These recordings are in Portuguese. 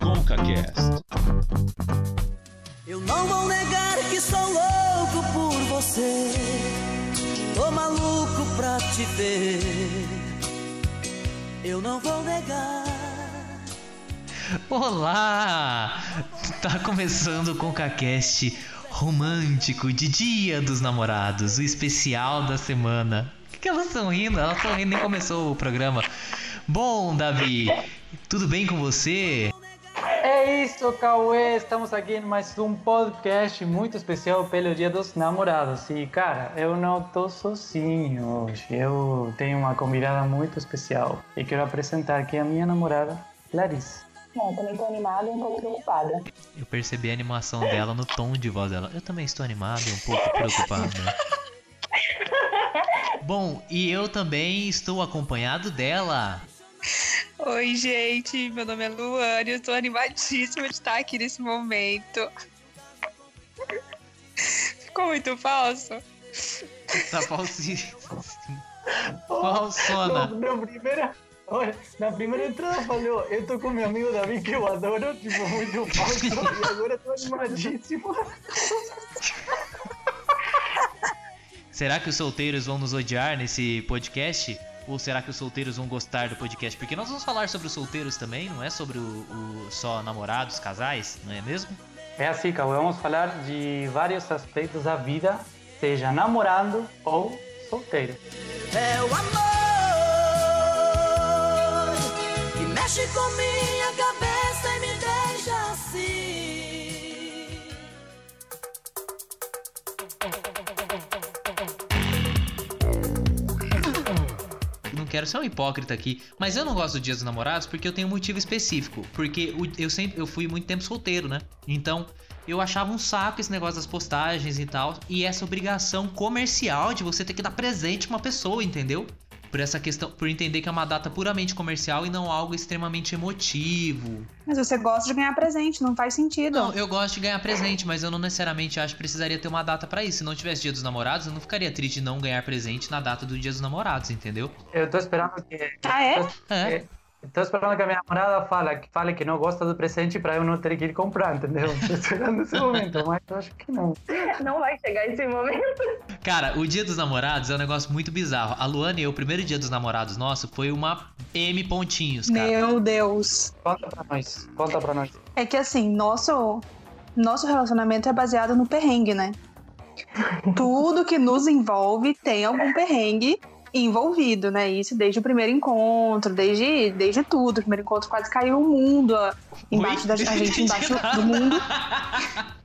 ConcaCast. Eu não vou negar que sou louco por você. Tô maluco pra te ver. Eu não vou negar. Olá! Tá começando o ConcaCast romântico de Dia dos Namorados, o especial da semana. O que, que elas estão rindo? Elas estão rindo, nem começou o programa. Bom, Davi, tudo bem com você? É isso, Cauê. Estamos aqui em mais um podcast muito especial pelo Dia dos Namorados. E, cara, eu não tô sozinho hoje. Eu tenho uma convidada muito especial. E quero apresentar aqui a minha namorada, Larissa. Não, também tô animada e um pouco preocupada. Eu percebi a animação dela no tom de voz dela. Eu também estou animado e um pouco preocupado. Bom, e eu também estou acompanhado dela. Oi, gente, meu nome é Luane, eu tô animadíssima de estar aqui nesse momento. Ficou muito falso? Tá falsíssimo. Falsona. Na, na primeira, olha, na primeira entrada falou, eu tô com meu amigo Davi que eu adoro, tipo, muito falso. e agora tô animadíssimo. Será que os solteiros vão nos odiar nesse podcast? Ou será que os solteiros vão gostar do podcast? Porque nós vamos falar sobre os solteiros também, não é sobre o, o só namorados, casais, não é mesmo? É assim, Cauê, vamos falar de vários aspectos da vida, seja namorando ou solteiro. É o amor que mexe com quero ser um hipócrita aqui, mas eu não gosto do Dia dos Namorados porque eu tenho um motivo específico. Porque eu sempre eu fui muito tempo solteiro, né? Então eu achava um saco esse negócio das postagens e tal. E essa obrigação comercial de você ter que dar presente pra uma pessoa, entendeu? Por essa questão, por entender que é uma data puramente comercial e não algo extremamente emotivo. Mas você gosta de ganhar presente, não faz sentido. Não, eu gosto de ganhar presente, mas eu não necessariamente acho que precisaria ter uma data pra isso. Se não tivesse Dia dos Namorados, eu não ficaria triste de não ganhar presente na data do Dia dos Namorados, entendeu? Eu tô esperando que... Ah, é? É. Tô esperando que a minha namorada fale, que fale que não gosta do presente pra eu não ter que ir comprar, entendeu? Tô esperando esse momento, mas eu acho que não. Não vai chegar esse momento. Cara, o dia dos namorados é um negócio muito bizarro. A Luana e eu, o primeiro dia dos namorados nosso foi uma M pontinhos, cara. Meu Deus. Conta pra nós, conta pra nós. É que assim, nosso, nosso relacionamento é baseado no perrengue, né? Tudo que nos envolve tem algum perrengue envolvido, né? Isso desde o primeiro encontro, desde, desde tudo. O primeiro encontro quase caiu o mundo ó, embaixo Oi? da a gente, embaixo do mundo.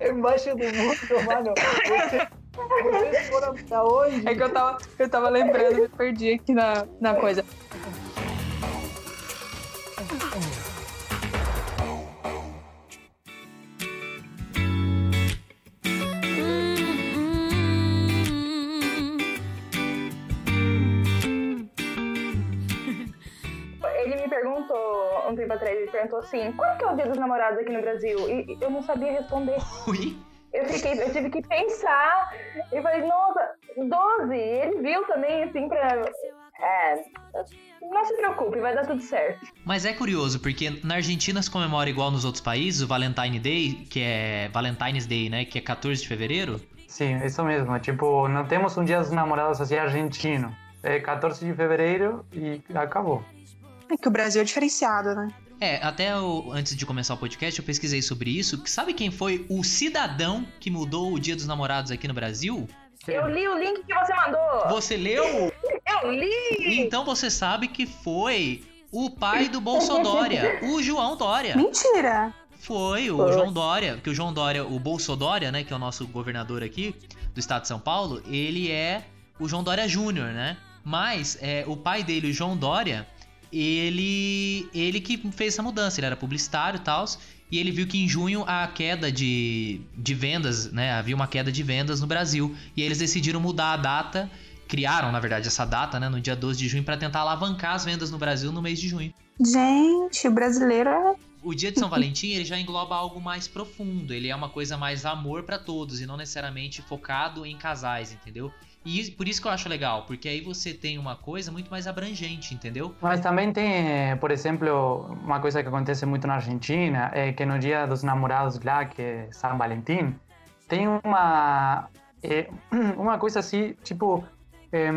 Embaixo do mundo, mano. Você, vocês foram pra onde? É que eu tava, eu tava lembrando, me perdi aqui na, na coisa. Perguntou assim, quando que é o dia dos namorados aqui no Brasil? E eu não sabia responder. Ui. Eu, fiquei, eu tive que pensar e falei, nossa, 12. Ele viu também, assim, pra. É. Não se preocupe, vai dar tudo certo. Mas é curioso, porque na Argentina se comemora igual nos outros países, o Valentine Day, que é Valentine's Day, né? Que é 14 de fevereiro. Sim, isso mesmo. Tipo, não temos um dia dos namorados assim argentino. É 14 de fevereiro e acabou. É que o Brasil é diferenciado, né? É, até o- antes de começar o podcast eu pesquisei sobre isso. Sabe quem foi o cidadão que mudou o Dia dos Namorados aqui no Brasil? Eu li o link que você mandou! Você leu? Eu li! Então você sabe que foi o pai do Bolsodória, o João Dória. Mentira! Foi o João Dória, que o João Dória, o Bolsodória, né, que é o nosso governador aqui do estado de São Paulo, ele é o João Dória Júnior, né? Mas é, o pai dele, o João Dória, ele ele que fez essa mudança, ele era publicitário e tal, e ele viu que em junho a queda de, de vendas, né, havia uma queda de vendas no Brasil, e eles decidiram mudar a data, criaram, na verdade, essa data, né, no dia 12 de junho para tentar alavancar as vendas no Brasil no mês de junho. Gente, o brasileiro é. O dia de São Valentim ele já engloba algo mais profundo. Ele é uma coisa mais amor para todos e não necessariamente focado em casais, entendeu? E por isso que eu acho legal, porque aí você tem uma coisa muito mais abrangente, entendeu? Mas também tem, por exemplo, uma coisa que acontece muito na Argentina, é que no dia dos namorados lá, que é São Valentim, tem uma, é, uma coisa assim, tipo, é,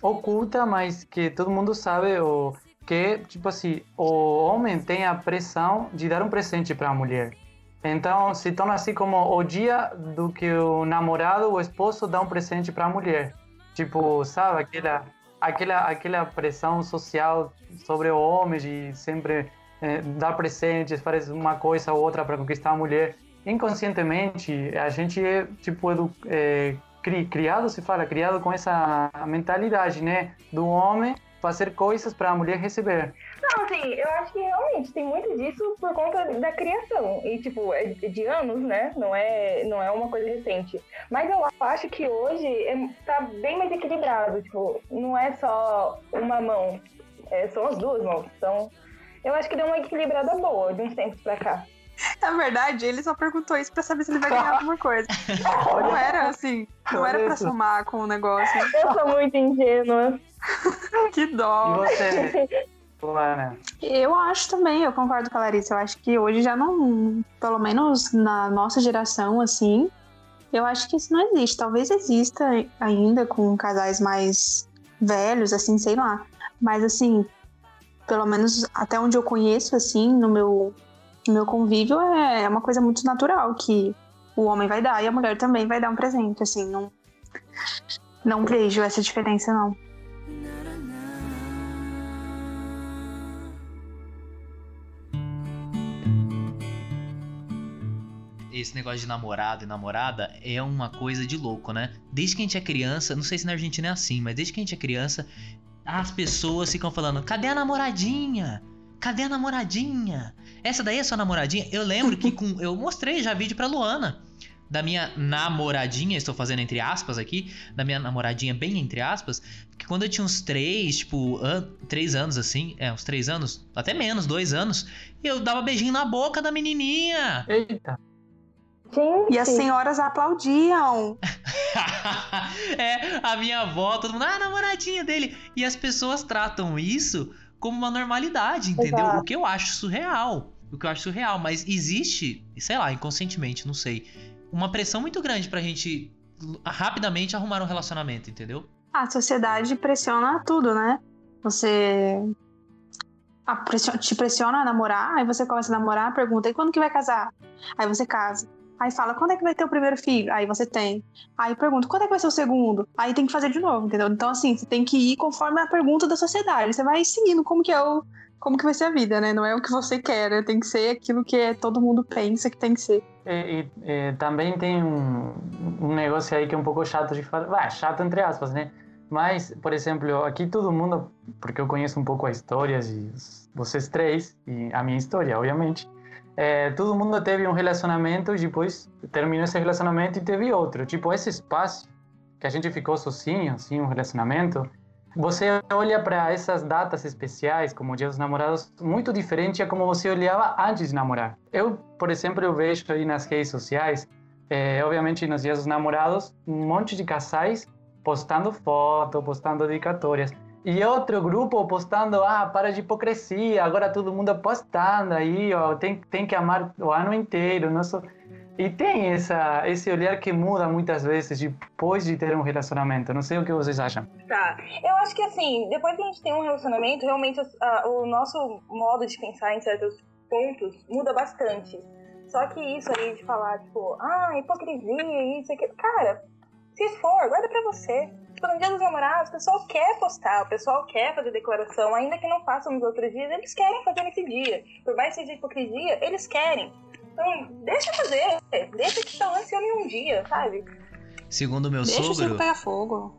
oculta, mas que todo mundo sabe, ou que, tipo assim, o homem tem a pressão de dar um presente para a mulher. Então, se torna assim como o dia do que o namorado, o esposo dá um presente para a mulher. Tipo, sabe, aquela, aquela, aquela pressão social sobre o homem de sempre é, dar presentes, fazer uma coisa ou outra para conquistar a mulher. Inconscientemente, a gente é, tipo, edu, é, criado, se fala, criado com essa mentalidade, né? Do homem fazer coisas para a mulher receber. Não, assim, eu acho que realmente tem muito disso por conta da criação. E, tipo, é de anos, né? Não é, não é uma coisa recente. Mas eu acho que hoje é, tá bem mais equilibrado. Tipo, não é só uma mão. É, são as duas mãos. Então, eu acho que deu uma equilibrada boa de uns tempos pra cá. Na verdade, ele só perguntou isso pra saber se ele vai ganhar alguma coisa. Não era assim, não era pra somar com o negócio. Eu sou muito ingênua. que dó. E você, Luana? Eu acho também, eu concordo com a Larissa. Eu acho que hoje já não, pelo menos na nossa geração, assim, eu acho que isso não existe. Talvez exista ainda com casais mais velhos, assim, sei lá. Mas assim, pelo menos até onde eu conheço, assim, no meu o meu convívio é, é uma coisa muito natural que o homem vai dar e a mulher também vai dar um presente, assim, não não vejo essa diferença não. Esse negócio de namorado e namorada é uma coisa de louco, né? Desde que a gente é criança, não sei se na Argentina é assim, mas desde que a gente é criança, as pessoas ficam falando: cadê a namoradinha? Cadê a namoradinha? Essa daí é sua namoradinha? Eu lembro que com, eu mostrei já vídeo pra Luana. Da minha namoradinha, estou fazendo entre aspas aqui, da minha namoradinha bem entre aspas, que quando eu tinha uns três, tipo, an três anos assim, é, uns três anos, até menos, dois anos, eu dava beijinho na boca da menininha. Eita. Gente. E as senhoras aplaudiam. é, a minha avó, todo mundo, ah, namoradinha dele. E as pessoas tratam isso como uma normalidade, entendeu? Exato. O que eu acho surreal. O que eu acho surreal, mas existe, sei lá, inconscientemente, não sei, uma pressão muito grande pra gente rapidamente arrumar um relacionamento, entendeu? A sociedade pressiona tudo, né? Você te pressiona a namorar, aí você começa a namorar, pergunta, e quando que vai casar? Aí você casa. Aí fala, quando é que vai ter o primeiro filho? Aí você tem. Aí pergunta, quando é que vai ser o segundo? Aí tem que fazer de novo, entendeu? Então, assim, você tem que ir conforme a pergunta da sociedade. Você vai seguindo como que é o. Como que vai ser a vida, né? Não é o que você quer, né? tem que ser aquilo que todo mundo pensa que tem que ser. E, e, e também tem um, um negócio aí que é um pouco chato de falar. Vai, chato entre aspas, né? Mas, por exemplo, aqui todo mundo, porque eu conheço um pouco a história de vocês três, e a minha história, obviamente, é, todo mundo teve um relacionamento e depois terminou esse relacionamento e teve outro. Tipo, esse espaço que a gente ficou sozinho, assim, um relacionamento, você olha para essas datas especiais, como o Dia dos Namorados, muito diferente a como você olhava antes de namorar. Eu, por exemplo, eu vejo aí nas redes sociais, é, obviamente nos Dias dos Namorados, um monte de casais postando foto, postando dedicatórias. E outro grupo postando, ah, para de hipocrisia, agora todo mundo postando aí, ó, tem, tem que amar o ano inteiro. Nosso... E tem essa, esse olhar que muda muitas vezes depois de ter um relacionamento. Não sei o que vocês acham. Tá. Eu acho que assim, depois que a gente tem um relacionamento, realmente o nosso modo de pensar em certos pontos muda bastante. Só que isso aí de falar, tipo, ah, hipocrisia, isso, aqui. Cara, se for, guarda pra você Tipo, no dia dos namorados, o pessoal quer postar, o pessoal quer fazer declaração, ainda que não façam nos outros dias, eles querem fazer nesse dia. Por mais que seja hipocrisia, eles querem. Então, deixa fazer, deixa que só lance um dia, sabe? Segundo o meu deixa sogro. Deixa pegar fogo.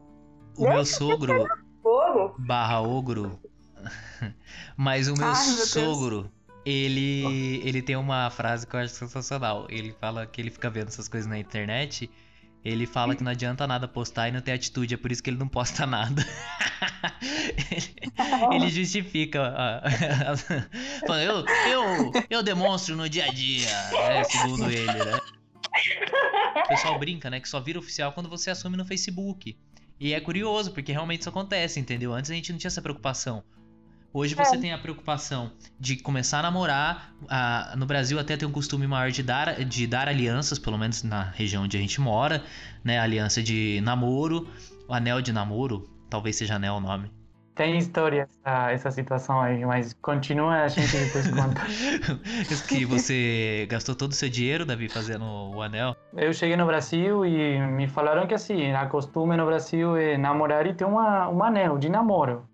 O deixa meu sogro. Fogo. Barra ogro. Mas o meu Ai, sogro. Meu ele, ele tem uma frase que eu acho sensacional. Ele fala que ele fica vendo essas coisas na internet Ele fala que não adianta nada postar e não ter atitude, é por isso que ele não posta nada. ele justifica. Fala, eu, eu, eu demonstro no dia a dia, né, segundo ele, né? O pessoal brinca, né? Que só vira oficial quando você assume no Facebook. E é curioso, porque realmente isso acontece, entendeu? Antes a gente não tinha essa preocupação. Hoje você é. tem a preocupação de começar a namorar. A, no Brasil até tem um costume maior de dar, de dar alianças, pelo menos na região onde a gente mora, né? Aliança de namoro, o anel de namoro, talvez seja anel o nome. Tem história essa, essa situação aí, mas continua, a gente depois conta. que você gastou todo o seu dinheiro, Davi, fazendo o anel? Eu cheguei no Brasil e me falaram que assim, a costume no Brasil é namorar e ter uma, um anel de namoro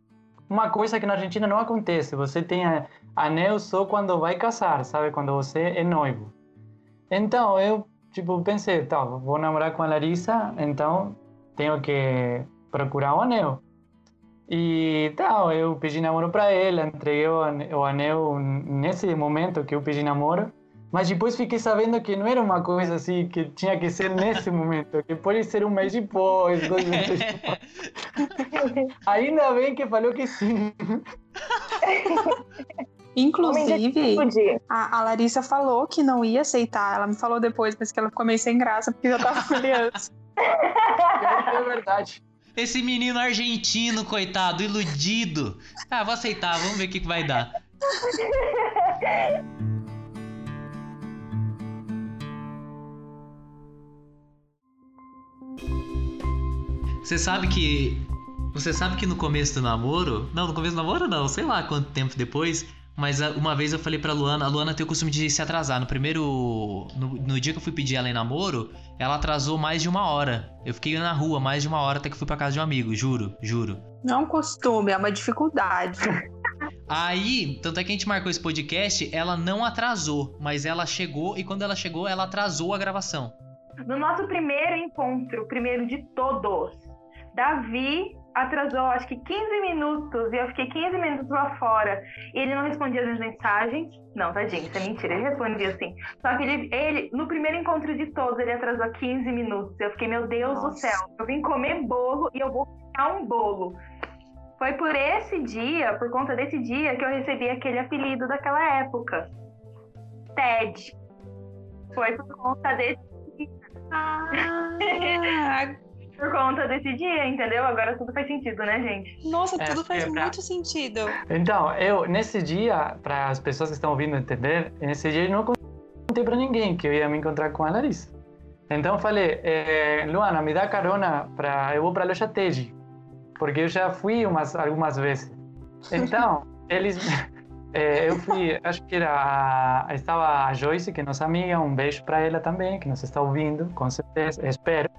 uma coisa que na Argentina não acontece. Você tem anel só quando vai casar, sabe? Quando você é noivo. Então, eu, tipo, pensei, tá, vou namorar com a Larissa, então tenho que procurar um anel. E tal, eu pedi namoro para ela, entreguei o anel nesse momento que eu pedi namoro. Mas depois fiquei sabendo que não era uma coisa assim que tinha que ser nesse momento, que pode ser um mês depois, dois meses depois. Ainda bem que falou que sim. Inclusive, a, a, Larissa falou que não ia aceitar. Ela me falou depois, mas que ela ficou meio sem graça porque já tava criança. é verdade. Esse menino argentino, coitado, iludido. Ah, vou aceitar, vamos ver o que, que vai dar. Você sabe que. Você sabe que no começo do namoro. Não, no começo do namoro não, sei lá quanto tempo depois. Mas ah, uma vez eu falei pra Luana, a Luana tem o costume de se atrasar. No primeiro. No, no, dia que eu fui pedir ela em namoro, ela atrasou mais de uma hora. Eu fiquei na rua mais de uma hora até que fui pra casa de um amigo, juro, juro. Não é um costume, é uma dificuldade. Aí, tanto é que a gente marcou esse podcast, ela não atrasou, mas ela chegou e quando ela chegou, ela atrasou a gravação. No nosso primeiro encontro, primeiro de todos, Davi atrasou acho que 15 minutos e eu fiquei 15 minutos lá fora. E ele não respondia as mensagens. Não, tadinho, isso é mentira. Ele respondia sim. Só que ele, ele, no primeiro encontro de todos, ele atrasou 15 minutos. Eu fiquei, meu Deus Nossa. do céu, eu vim comer bolo e eu vou ficar um bolo. Foi por esse dia, por conta desse dia, que eu recebi aquele apelido daquela época. Ted. Foi por conta desse dia. Ah, por conta desse dia, entendeu? Agora tudo faz sentido, né, gente? Nossa, é, tudo faz é pra... muito sentido. Então, eu, nesse dia, para as pessoas que estão ouvindo entender, nesse dia eu não contei para ninguém que eu ia me encontrar com a Larissa. Então falei, eh, Luana, me dá carona para eu vou para a loja Teji, porque eu já fui umas algumas vezes. Então, eles eh, eu fui, acho que era estava a Joyce, que é nossa amiga, um beijo para ela também, que nos está ouvindo, com certeza, espero.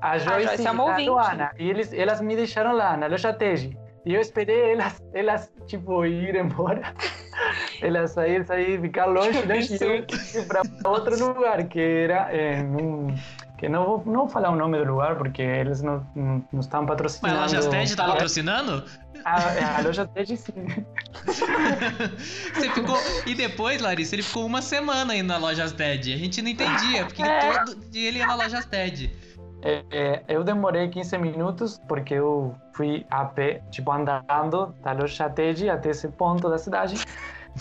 A Joyce, a Joyce é a Luana. E eles, elas me deixaram lá na loja Teji. E eu esperei elas, elas tipo, ir embora. elas sair, sair, ficar longe, né? E eu para outro lugar, que era é, num, que não vou, não vou falar o nome do lugar, porque eles não, não, não estão patrocinando. Mas a loja Teji está patrocinando? A, a loja Teji sim. Você ficou. E depois, Larissa, ele ficou uma semana indo na loja TED. A gente não entendia, porque é. todo dia ele ia na loja TED. É, é, eu demorei 15 minutos porque eu fui a pé, tipo, andando da loja Teji até esse ponto da cidade.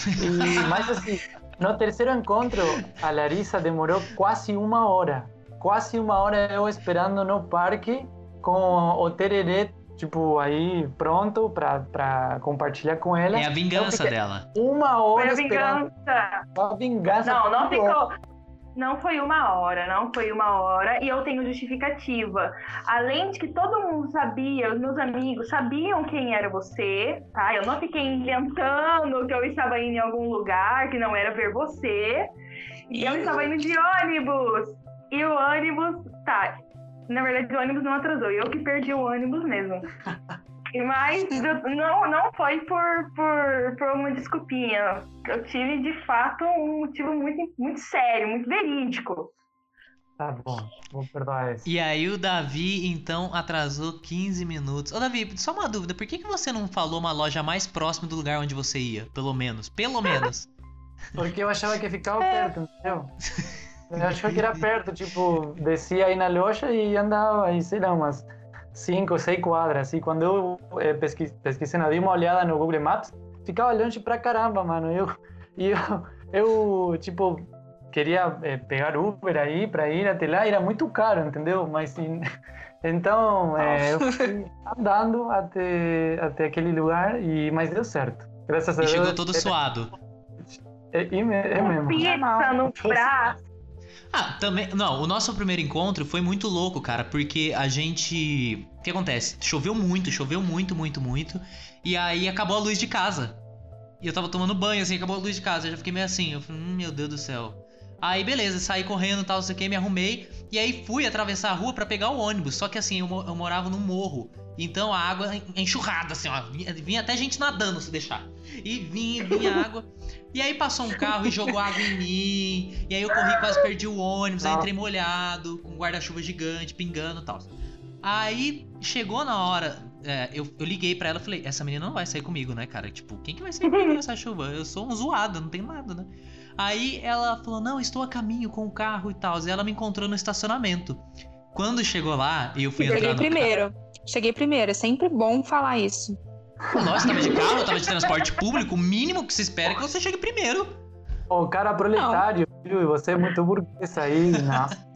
E, mas assim, no terceiro encontro, a Larissa demorou quase uma hora. Quase uma hora eu esperando no parque com o tererê, tipo, aí pronto para compartilhar com ela. É a vingança dela. Uma hora Foi a vingança. A vingança. Não, não ficou. Não foi uma hora, não foi uma hora, e eu tenho justificativa. Além de que todo mundo sabia, os meus amigos sabiam quem era você, tá? Eu não fiquei inventando que eu estava indo em algum lugar que não era ver você. E eu estava indo de ônibus. E o ônibus, tá. Na verdade, o ônibus não atrasou, eu que perdi o ônibus mesmo. Mas não, não foi por, por, por uma desculpinha. Eu tive, de fato, um motivo muito, muito sério, muito verídico. Tá bom, vou perdoar esse. E aí o Davi, então, atrasou 15 minutos. Ô, Davi, só uma dúvida. Por que, que você não falou uma loja mais próxima do lugar onde você ia? Pelo menos. Pelo menos. Porque eu achava que ficava perto, entendeu? Eu achei que era perto, tipo, descia aí na loja e andava aí, sei lá, umas cinco, seis quadras. E quando eu é, pesquis, pesquisei, dei uma olhada no Google Maps, ficava longe pra caramba, mano. Eu, e eu, eu tipo, queria é, pegar Uber aí para ir até lá, era muito caro, entendeu? Mas então é, eu fui andando até, até aquele lugar, e, mas deu certo. Graças a Deus. E chegou todo suado. É, é, é mesmo. Pizza no braço. Ah, também. Não, o nosso primeiro encontro foi muito louco, cara, porque a gente. O que acontece? Choveu muito, choveu muito, muito, muito. E aí acabou a luz de casa. E eu tava tomando banho, assim, acabou a luz de casa. Eu já fiquei meio assim. Eu falei, hum, meu Deus do céu. Aí beleza, saí correndo tal, não sei o que, me arrumei. E aí fui atravessar a rua para pegar o ônibus. Só que assim, eu, eu, morava no morro. Então a água enxurrada, assim, ó. Vinha, vinha, até gente nadando se deixar. E vinha, vinha água. E aí passou um carro e jogou água em mim. E aí eu corri, quase perdi o ônibus. Aí entrei molhado, com um guarda-chuva gigante, pingando e tal. Aí chegou na hora, é, eu, eu, liguei para ela e falei: Essa menina não vai sair comigo, né, cara? Tipo, quem que vai sair comigo nessa chuva? Eu sou um zoado, não tem nada, né? Aí ela falou: Não, estou a caminho com o carro e tal. E ela me encontrou no estacionamento. Quando chegou lá, eu fui Cheguei entrar no primeiro. Carro. Cheguei primeiro. É sempre bom falar isso. Nossa, tava de carro, tava de transporte público. O mínimo que se espera é que você chegue primeiro. O cara proletário, viu? E você é muito burguês aí. Nossa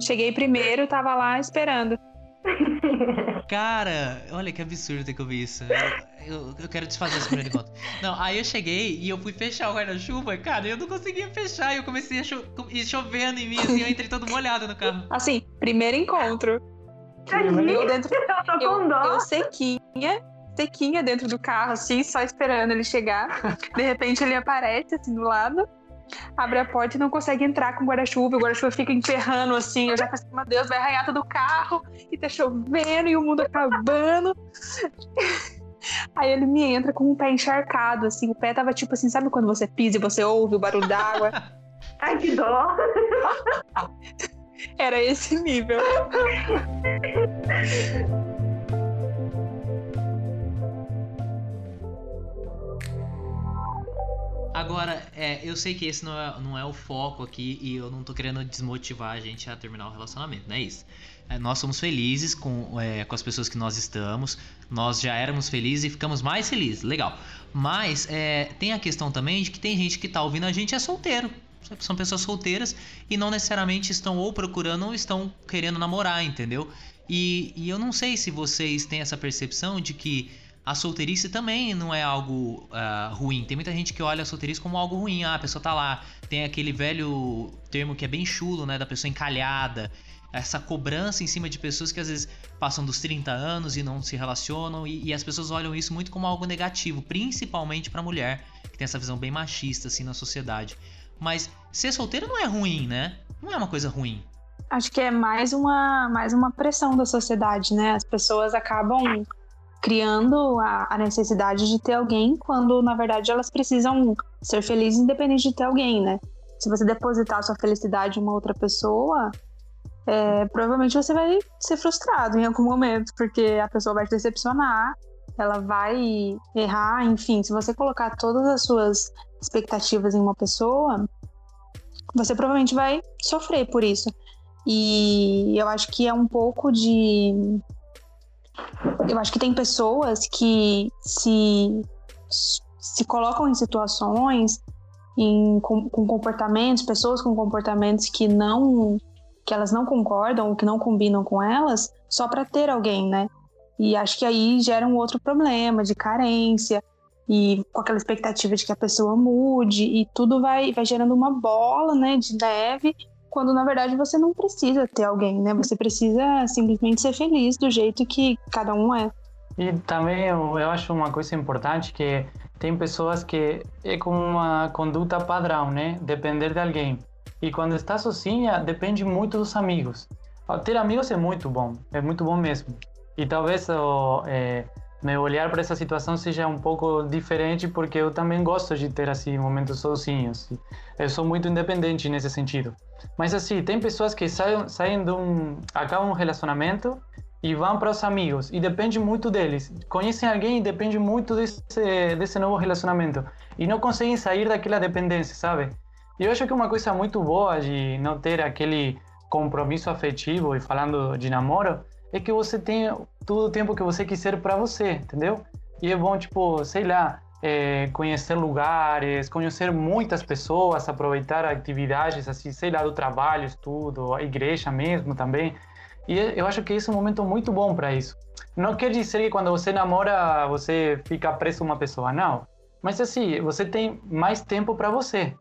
Cheguei primeiro, tava lá esperando. Cara, olha que absurdo ter que ouvir isso. Eu, eu, eu quero desfazer esse primeiro encontro. Não, aí eu cheguei e eu fui fechar o guarda-chuva, cara, eu não conseguia fechar. E eu comecei a cho chovendo em mim, assim, eu entrei todo molhado no carro. Assim, primeiro encontro. Eu dentro. Eu, eu sequinha, sequinha dentro do carro, assim, só esperando ele chegar. De repente ele aparece assim do lado abre a porta e não consegue entrar com o guarda-chuva. O guarda-chuva fica emperrando assim. Eu já pensei, meu Deus, vai arranhar todo o carro e tá chovendo e o mundo acabando. Aí ele me entra com o pé encharcado, assim. O pé tava tipo assim, sabe quando você pisa e você ouve o barulho d'água? Ai, que dó! Era esse nível. Agora, é, eu sei que esse não é, não é o foco aqui e eu não tô querendo desmotivar a gente a terminar o relacionamento, não é isso. É, nós somos felizes com, é, com as pessoas que nós estamos, nós já éramos felizes e ficamos mais felizes, legal. Mas é, tem a questão também de que tem gente que tá ouvindo a gente é solteiro. São pessoas solteiras e não necessariamente estão ou procurando ou estão querendo namorar, entendeu? E, e eu não sei se vocês têm essa percepção de que a solteirice também não é algo uh, ruim. Tem muita gente que olha a solteirice como algo ruim. Ah, a pessoa tá lá. Tem aquele velho termo que é bem chulo, né? Da pessoa encalhada. Essa cobrança em cima de pessoas que às vezes passam dos 30 anos e não se relacionam. E, e as pessoas olham isso muito como algo negativo, principalmente pra mulher, que tem essa visão bem machista assim na sociedade. Mas ser solteiro não é ruim, né? Não é uma coisa ruim. Acho que é mais uma, mais uma pressão da sociedade, né? As pessoas acabam criando a, a, necessidade de ter alguém quando na verdade elas precisam ser felizes independente de ter alguém, né? Se você depositar sua felicidade em uma outra pessoa, é, provavelmente você vai ser frustrado em algum momento, porque a pessoa vai te decepcionar, ela vai errar, enfim, se você colocar todas as suas expectativas em uma pessoa, você provavelmente vai sofrer por isso. E eu acho que é um pouco de eu acho que tem pessoas que se, se colocam em situações, em, com, com comportamentos, pessoas com comportamentos que não que elas não concordam, que não combinam com elas, só para ter alguém, né? E acho que aí gera um outro problema de carência e com aquela expectativa de que a pessoa mude e tudo vai, vai gerando uma bola, né, de neve quando na verdade você não precisa ter alguém, né? Você precisa simplesmente ser feliz do jeito que cada um é. E também eu, eu acho uma coisa importante que tem pessoas que é como uma conduta padrão, né? Depender de alguém. E quando está sozinha, depende muito dos amigos. Ter amigos é muito bom, é muito bom mesmo. E talvez o, é, meu olhar para essa situação seja um pouco diferente, porque eu também gosto de ter assim momentos sozinhos. Eu sou muito independente nesse sentido. Mas assim, tem pessoas que saem, saem de um. acabam um relacionamento e vão para os amigos. E depende muito deles. Conhecem alguém e depende muito desse, desse novo relacionamento. E não conseguem sair daquela dependência, sabe? E eu acho que uma coisa muito boa de não ter aquele compromisso afetivo e falando de namoro é que você tem todo o tempo que você quiser para você, entendeu? E é bom, tipo, sei lá, é, conhecer lugares, conhecer muitas pessoas, aproveitar atividades, assim, sei lá, do trabalho, estudo, a igreja mesmo também. E eu acho que esse é um momento muito bom para isso. Não quer dizer que quando você namora você fica preso a uma pessoa, não. Mas assim, você tem mais tempo para você.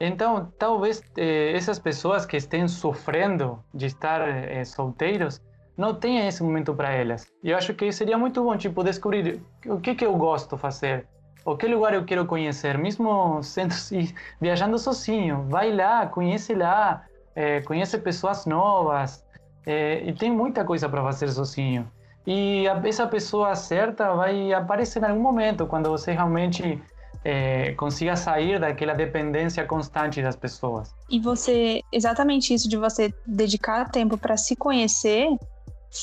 Então, talvez eh, essas pessoas que estejam sofrendo de estar eh, solteiros não tenham esse momento para elas. E eu acho que seria muito bom, tipo, descobrir o que que eu gosto de fazer, o que lugar eu quero conhecer, mesmo sendo viajando sozinho. Vai lá, conhece lá, eh, conhece pessoas novas, eh, e tem muita coisa para fazer sozinho. E a, essa pessoa certa vai aparecer em algum momento, quando você realmente é, consiga sair daquela dependência constante das pessoas. E você, exatamente isso de você dedicar tempo para se conhecer,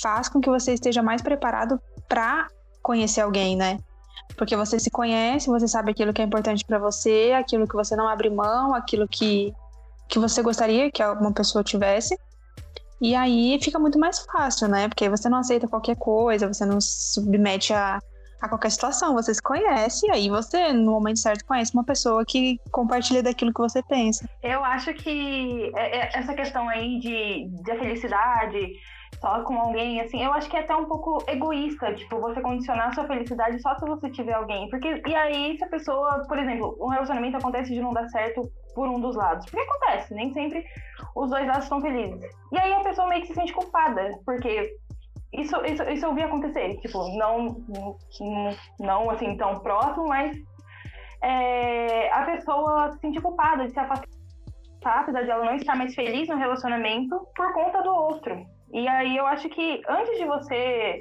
faz com que você esteja mais preparado para conhecer alguém, né? Porque você se conhece, você sabe aquilo que é importante para você, aquilo que você não abre mão, aquilo que, que você gostaria que uma pessoa tivesse. E aí fica muito mais fácil, né? Porque você não aceita qualquer coisa, você não se submete a a qualquer situação. Você se conhece, e aí você, no momento certo, conhece uma pessoa que compartilha daquilo que você pensa. Eu acho que é, é, essa questão aí de, de felicidade só com alguém, assim, eu acho que é até um pouco egoísta, tipo, você condicionar sua felicidade só se você tiver alguém. Porque, e aí, se a pessoa, por exemplo, um relacionamento acontece de não dar certo por um dos lados. Porque acontece, nem sempre os dois lados estão felizes. E aí a pessoa meio que se sente culpada, porque isso, isso, isso eu vi acontecer, tipo, não, não assim tão próximo, mas é, a pessoa se sentir culpada de se afastar, apesar de ela não estar mais feliz no relacionamento, por conta do outro. E aí eu acho que antes de você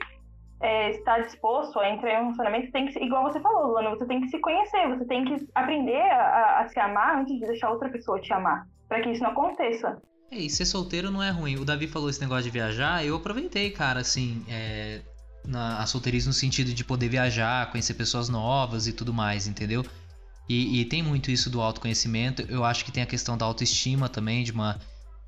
é, estar disposto a entrar em um relacionamento, tem que, igual você falou, Luana, você tem que se conhecer, você tem que aprender a, a se amar antes de deixar outra pessoa te amar, para que isso não aconteça. É, e ser solteiro não é ruim. O Davi falou esse negócio de viajar, eu aproveitei, cara, assim, é, na, a solteirice no sentido de poder viajar, conhecer pessoas novas e tudo mais, entendeu? E, e, tem muito isso do autoconhecimento. Eu acho que tem a questão da autoestima também, de uma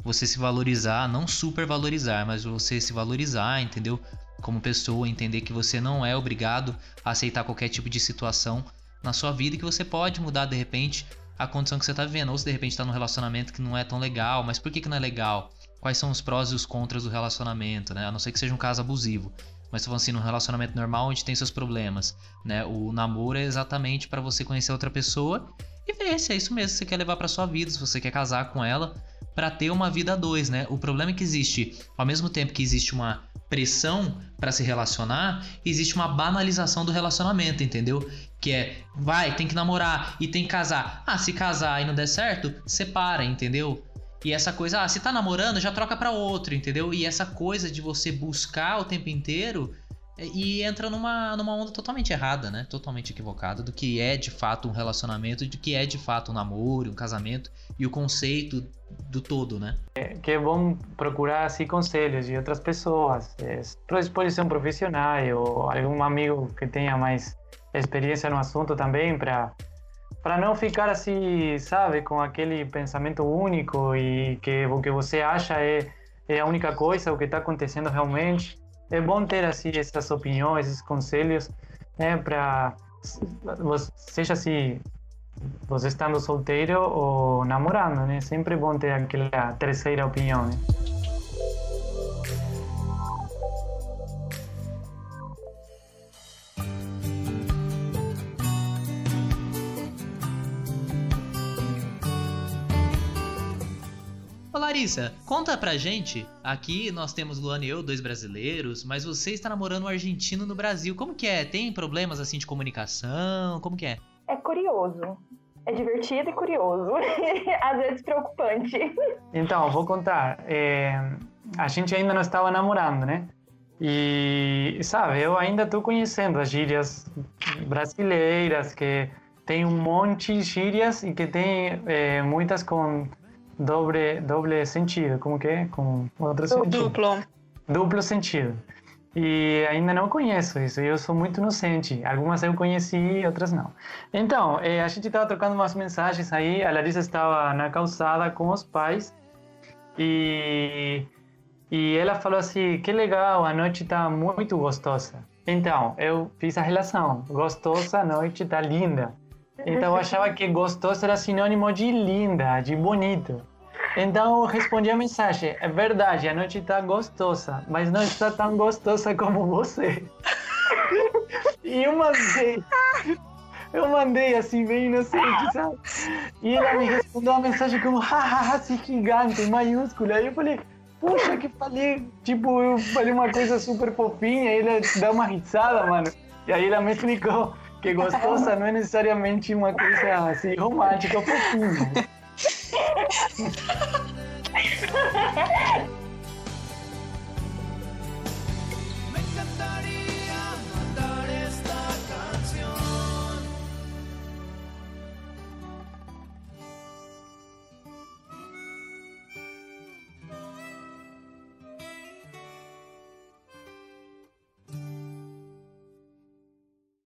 você se valorizar, não super valorizar, mas você se valorizar, entendeu? Como pessoa, entender que você não é obrigado a aceitar qualquer tipo de situação na sua vida e que você pode mudar de repente a condição que você está vivendo. Ou se de repente está num relacionamento que não é tão legal, mas por que, que não é legal? Quais são os prós e os contras do relacionamento, né? A não ser que seja um caso abusivo. Mas se for assim, num relacionamento normal onde tem seus problemas, né? O namoro é exatamente para você conhecer outra pessoa e ver se é isso mesmo que você quer levar para sua vida, se você quer casar com ela para ter uma vida a dois, né? O problema é que existe, ao mesmo tempo que existe uma pressão para se relacionar, existe uma banalização do relacionamento, entendeu? Que é, vai, tem que namorar e tem que casar. Ah, se casar e não der certo, separa, entendeu? E essa coisa, ah, se tá namorando, já troca para outro, entendeu? E essa coisa de você buscar o tempo inteiro e entra numa, numa onda totalmente errada, né? Totalmente equivocada do que é de fato um relacionamento, do que é de fato um namoro, um casamento e o conceito do todo, né? É, que é bom procurar assim conselhos de outras pessoas, é, pode ser um profissional ou algum amigo que tenha mais experiência no assunto também para para não ficar assim, sabe, com aquele pensamento único e que o que você acha é, é a única coisa, o que está acontecendo realmente é bom ter assim essas opiniões, esses conselhos, né, para seja assim você estando solteiro ou namorando, né? Sempre é bom ter aquela terceira opinião, né? Larissa, conta pra gente. Aqui nós temos Luana e eu, dois brasileiros, mas você está namorando um argentino no Brasil. Como que é? Tem problemas assim de comunicação? Como que é? É curioso. É divertido e curioso. Às vezes preocupante. Então, vou contar. É, a gente ainda não estava namorando, né? E, sabe, eu ainda estou conhecendo as gírias brasileiras, que tem um monte de gírias e que tem é, muitas com doble, doble sentido, como que é? Com outro sentido. Duplo. Duplo sentido. E ainda não conheço isso, eu sou muito inocente. Algumas eu conheci, outras não. Então, eh, a gente estava trocando umas mensagens aí, a Larissa estava na calçada com os pais e, e ela falou assim: que legal, a noite está muito gostosa. Então, eu fiz a relação: gostosa, a noite está linda. Então, eu achava que gostosa era sinônimo de linda, de bonito. Então, eu respondi a mensagem: é verdade, a noite está gostosa, mas não está tão gostosa como você. e eu mandei. Eu mandei assim, bem inocente, sabe? E ela me respondeu uma mensagem como, hahaha, gigante, em maiúscula. Aí eu falei, poxa, que falei, tipo, eu falei uma coisa super fofinha, e ela dá uma risada, mano. E aí ela me explicou que gostosa não é necessariamente uma coisa assim, romântica fofinha. Ha ha ha!